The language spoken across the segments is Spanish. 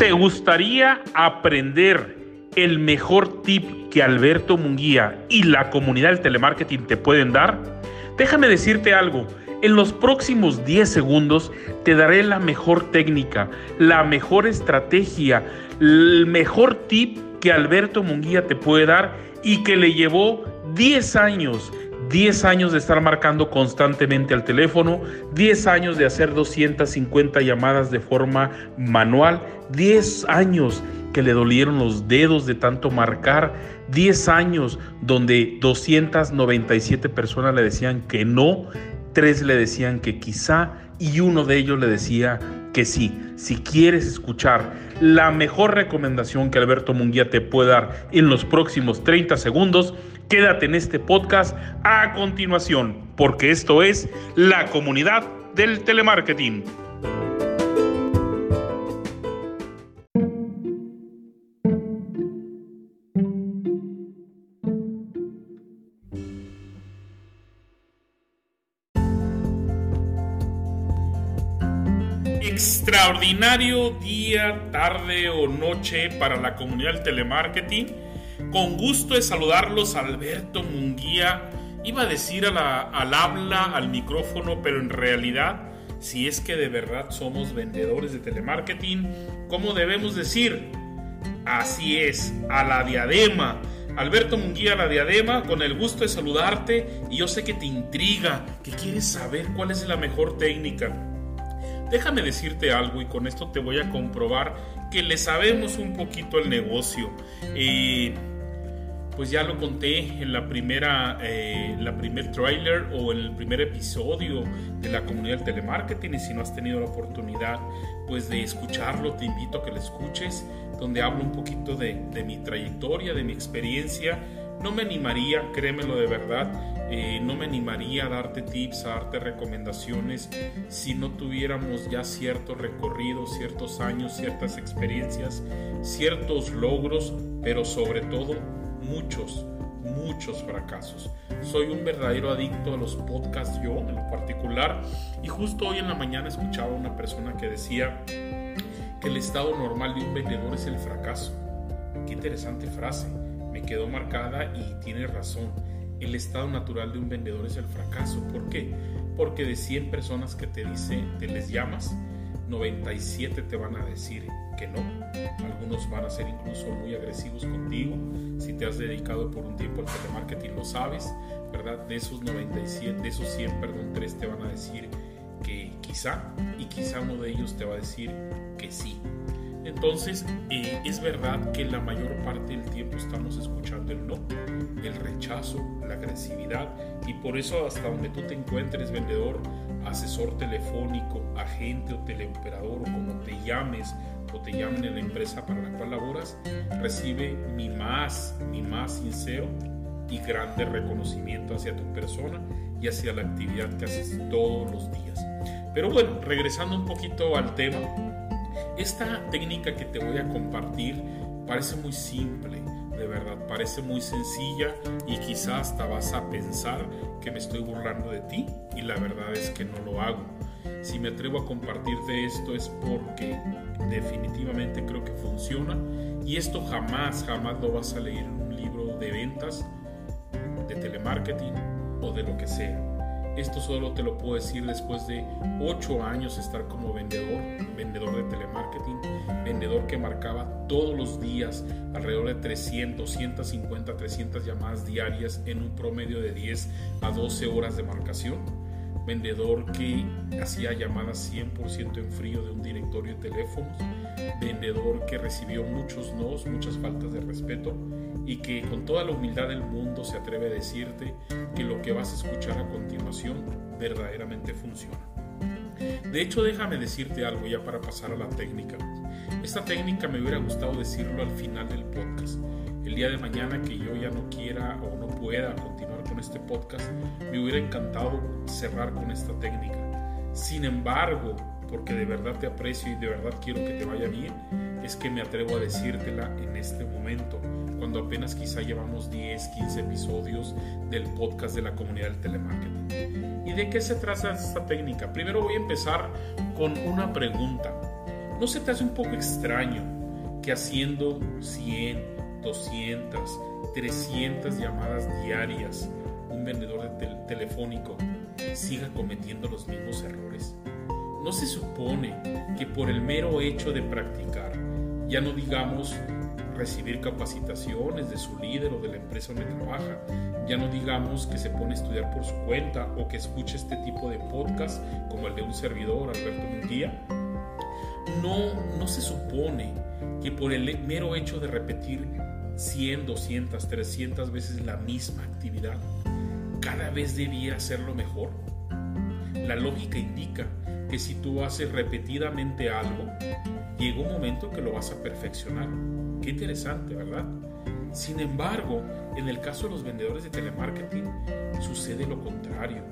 ¿Te gustaría aprender el mejor tip que Alberto Munguía y la comunidad del telemarketing te pueden dar? Déjame decirte algo. En los próximos 10 segundos te daré la mejor técnica, la mejor estrategia, el mejor tip que Alberto Munguía te puede dar y que le llevó 10 años 10 años de estar marcando constantemente al teléfono, 10 años de hacer 250 llamadas de forma manual, 10 años que le dolieron los dedos de tanto marcar, 10 años donde 297 personas le decían que no, 3 le decían que quizá y uno de ellos le decía que sí. Si quieres escuchar la mejor recomendación que Alberto Munguía te puede dar en los próximos 30 segundos, Quédate en este podcast a continuación, porque esto es la comunidad del telemarketing. Extraordinario día, tarde o noche para la comunidad del telemarketing con gusto de saludarlos, Alberto Munguía. Iba a decir al habla, al micrófono, pero en realidad, si es que de verdad somos vendedores de telemarketing, ¿cómo debemos decir? Así es, a la diadema. Alberto Munguía, a la diadema, con el gusto de saludarte y yo sé que te intriga, que quieres saber cuál es la mejor técnica. Déjame decirte algo y con esto te voy a comprobar que le sabemos un poquito el negocio. Eh, pues ya lo conté en la primera, eh, la primer trailer o en el primer episodio de la comunidad del telemarketing y si no has tenido la oportunidad pues de escucharlo te invito a que lo escuches donde hablo un poquito de, mi trayectoria, de mi experiencia. No me animaría, créemelo de verdad, eh, no me animaría a darte tips, a darte recomendaciones si no tuviéramos ya cierto recorrido, ciertos años, ciertas experiencias, ciertos logros, pero sobre todo muchos, muchos fracasos. Soy un verdadero adicto a los podcasts yo en lo particular y justo hoy en la mañana escuchaba a una persona que decía que el estado normal de un vendedor es el fracaso. Qué interesante frase, me quedó marcada y tiene razón. El estado natural de un vendedor es el fracaso. ¿Por qué? Porque de 100 personas que te dice, te les llamas, 97 te van a decir que no. Algunos van a ser incluso muy agresivos contigo. Si te has dedicado por un tiempo al telemarketing lo sabes, ¿verdad? De esos 97, de esos 100, perdón, 3 te van a decir que quizá y quizá uno de ellos te va a decir que sí. Entonces, eh, es verdad que la mayor parte del tiempo estamos escuchando el no, el rechazo, la agresividad, y por eso hasta donde tú te encuentres, vendedor, asesor telefónico, agente o teleoperador, o como te llames, o te llamen en la empresa para la cual laboras, recibe mi más, mi más sincero y grande reconocimiento hacia tu persona y hacia la actividad que haces todos los días. Pero bueno, regresando un poquito al tema, esta técnica que te voy a compartir parece muy simple, de verdad, parece muy sencilla y quizás hasta vas a pensar que me estoy burlando de ti y la verdad es que no lo hago. Si me atrevo a compartirte esto es porque definitivamente creo que funciona y esto jamás, jamás lo vas a leer en un libro de ventas, de telemarketing o de lo que sea. Esto solo te lo puedo decir después de 8 años estar como vendedor, vendedor de telemarketing, vendedor que marcaba todos los días alrededor de 300, 150, 300 llamadas diarias en un promedio de 10 a 12 horas de marcación vendedor que hacía llamadas 100% en frío de un directorio de teléfonos, vendedor que recibió muchos nos, muchas faltas de respeto y que con toda la humildad del mundo se atreve a decirte que lo que vas a escuchar a continuación verdaderamente funciona. De hecho, déjame decirte algo ya para pasar a la técnica. Esta técnica me hubiera gustado decirlo al final del podcast. El día de mañana que yo ya no quiera o no pueda continuar con este podcast, me hubiera encantado cerrar con esta técnica. Sin embargo, porque de verdad te aprecio y de verdad quiero que te vaya bien, es que me atrevo a decírtela en este momento, cuando apenas quizá llevamos 10, 15 episodios del podcast de la comunidad del telemarketing. ¿Y de qué se trata esta técnica? Primero voy a empezar con una pregunta. ¿No se te hace un poco extraño que haciendo 100, 200, 300 llamadas diarias, un vendedor de telefónico siga cometiendo los mismos errores? ¿No se supone que por el mero hecho de practicar, ya no digamos recibir capacitaciones de su líder o de la empresa donde trabaja. Ya no digamos que se pone a estudiar por su cuenta o que escuche este tipo de podcast como el de un servidor, Alberto Munguía. No, no se supone que por el mero hecho de repetir 100, 200, 300 veces la misma actividad, cada vez debía hacerlo mejor. La lógica indica que si tú haces repetidamente algo, llega un momento que lo vas a perfeccionar. Qué interesante, ¿verdad? Sin embargo, en el caso de los vendedores de telemarketing, sucede lo contrario.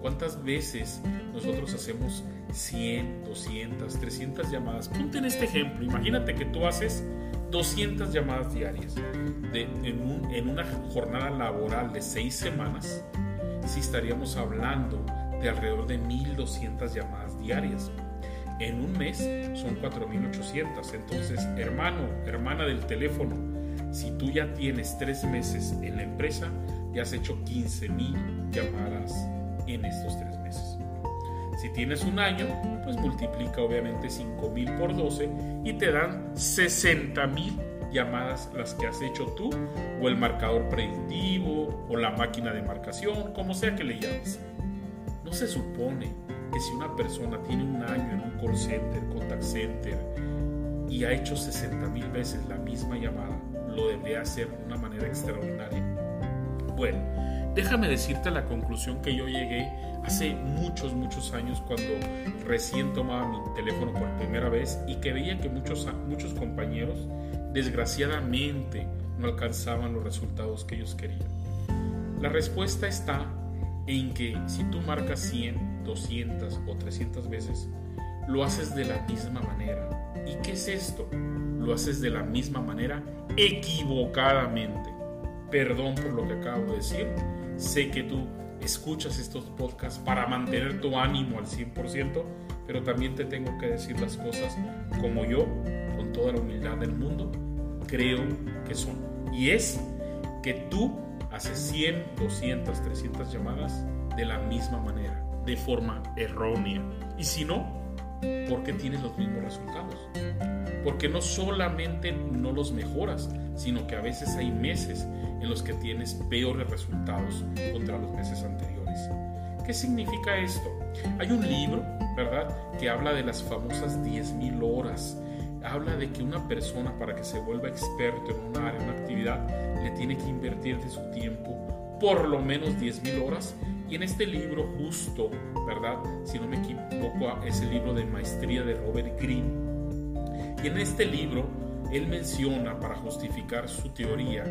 ¿Cuántas veces nosotros hacemos 100, 200, 300 llamadas? Ponte en este ejemplo, imagínate que tú haces 200 llamadas diarias en, en, una jornada laboral de 6 semanas, si estaríamos hablando de alrededor de 1200 llamadas diarias en un mes son 4.800. Entonces, hermano, hermana del teléfono, si tú ya tienes tres meses en la empresa, ya has hecho 15.000 llamadas en estos tres meses. Si tienes un año, pues multiplica obviamente 5.000 por 12 y te dan 60.000 llamadas las que has hecho tú o el marcador predictivo o la máquina de marcación, como sea que le llames. No se supone que si una persona tiene un año en un call center, contact center y ha hecho 60 mil veces la misma llamada, lo debería hacer de una manera extraordinaria. Bueno, déjame decirte la conclusión que yo llegué hace muchos, muchos años cuando recién tomaba mi teléfono por primera vez y que veía que muchos, muchos compañeros desgraciadamente no alcanzaban los resultados que ellos querían. La respuesta está en que si tú marcas 100, 200 o 300 veces, lo haces de la misma manera. ¿Y qué es esto? Lo haces de la misma manera equivocadamente. Perdón por lo que acabo de decir. Sé que tú escuchas estos podcasts para mantener tu ánimo al 100%, pero también te tengo que decir las cosas como yo, con toda la humildad del mundo, creo que son. Y es que tú hace 100, 200, 300 llamadas de la misma manera, de forma errónea. Y si no, ¿por qué tienes los mismos resultados? Porque no solamente no los mejoras, sino que a veces hay meses en los que tienes peores resultados contra los meses anteriores. ¿Qué significa esto? Hay un libro, ¿verdad?, que habla de las famosas 10.000 horas habla de que una persona para que se vuelva experto en un área, una actividad, le tiene que invertir de su tiempo por lo menos 10.000 horas. Y en este libro justo, ¿verdad? Si no me equivoco, es el libro de maestría de Robert Greene. Y en este libro, él menciona para justificar su teoría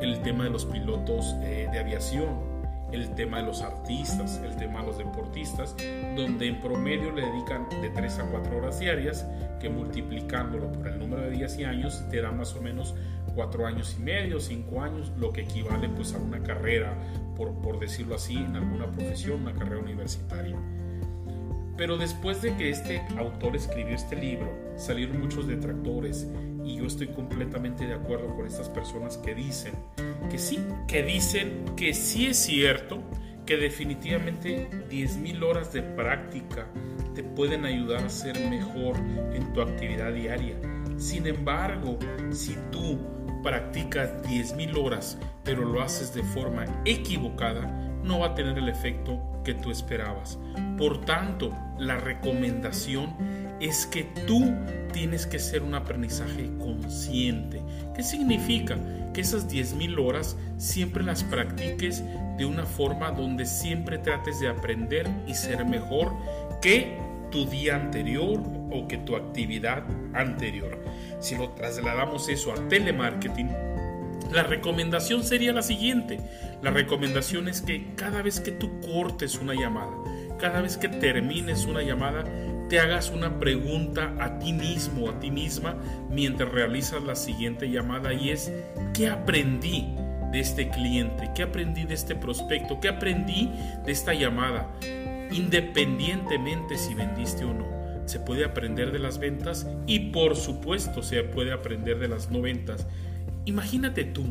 el tema de los pilotos eh, de aviación el tema de los artistas, el tema de los deportistas, donde en promedio le dedican de 3 a 4 horas diarias, que multiplicándolo por el número de días y años te da más o menos 4 años y medio, 5 años, lo que equivale pues a una carrera, por, por decirlo así, en alguna profesión, una carrera universitaria. Pero después de que este autor escribió este libro, salieron muchos detractores y yo estoy completamente de acuerdo con estas personas que dicen que sí, que dicen que sí es cierto que definitivamente 10.000 horas de práctica te pueden ayudar a ser mejor en tu actividad diaria. Sin embargo, si tú practicas 10.000 horas pero lo haces de forma equivocada, no va a tener el efecto que tú esperabas. Por tanto, la recomendación es que tú tienes que ser un aprendizaje consciente. ¿Qué significa? Que esas 10.000 horas siempre las practiques de una forma donde siempre trates de aprender y ser mejor que tu día anterior o que tu actividad anterior. Si lo trasladamos eso a telemarketing, la recomendación sería la siguiente. La recomendación es que cada vez que tú cortes una llamada, cada vez que termines una llamada, te hagas una pregunta a ti mismo, a ti misma, mientras realizas la siguiente llamada y es, ¿qué aprendí de este cliente? ¿Qué aprendí de este prospecto? ¿Qué aprendí de esta llamada? Independientemente si vendiste o no. se puede aprender de las ventas y por supuesto se puede aprender de las no ventas. Imagínate tú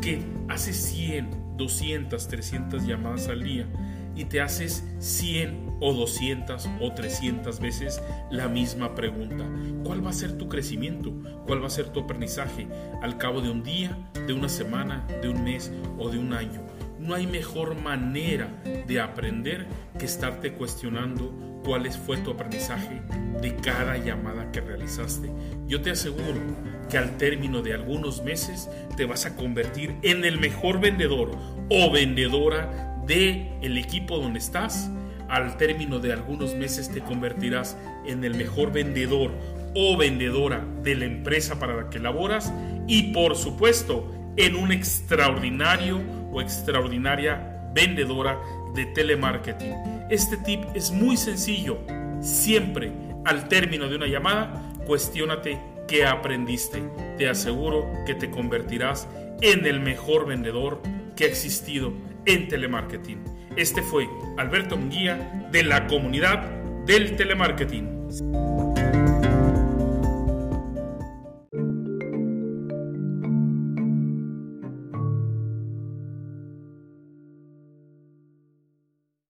que haces 100, 200, 300 llamadas al día y te haces 100 o 200 o 300 veces la misma pregunta. ¿Cuál va a ser tu crecimiento? ¿Cuál va a ser tu aprendizaje al cabo de un día, de una semana, de un mes o de un año? No hay mejor manera de aprender que estarte cuestionando cuál fue tu aprendizaje de cada llamada que realizaste. Yo te aseguro que al término de algunos meses te vas a convertir en el mejor vendedor o vendedora de el equipo donde estás, al término de algunos meses te convertirás en el mejor vendedor o vendedora de la empresa para la que laboras y por supuesto en un extraordinario o extraordinaria vendedora de telemarketing. Este tip es muy sencillo. Siempre al término de una llamada, cuestiónate qué aprendiste. Te aseguro que te convertirás en el mejor vendedor existido en telemarketing. Este fue Alberto Munguía de la comunidad del telemarketing.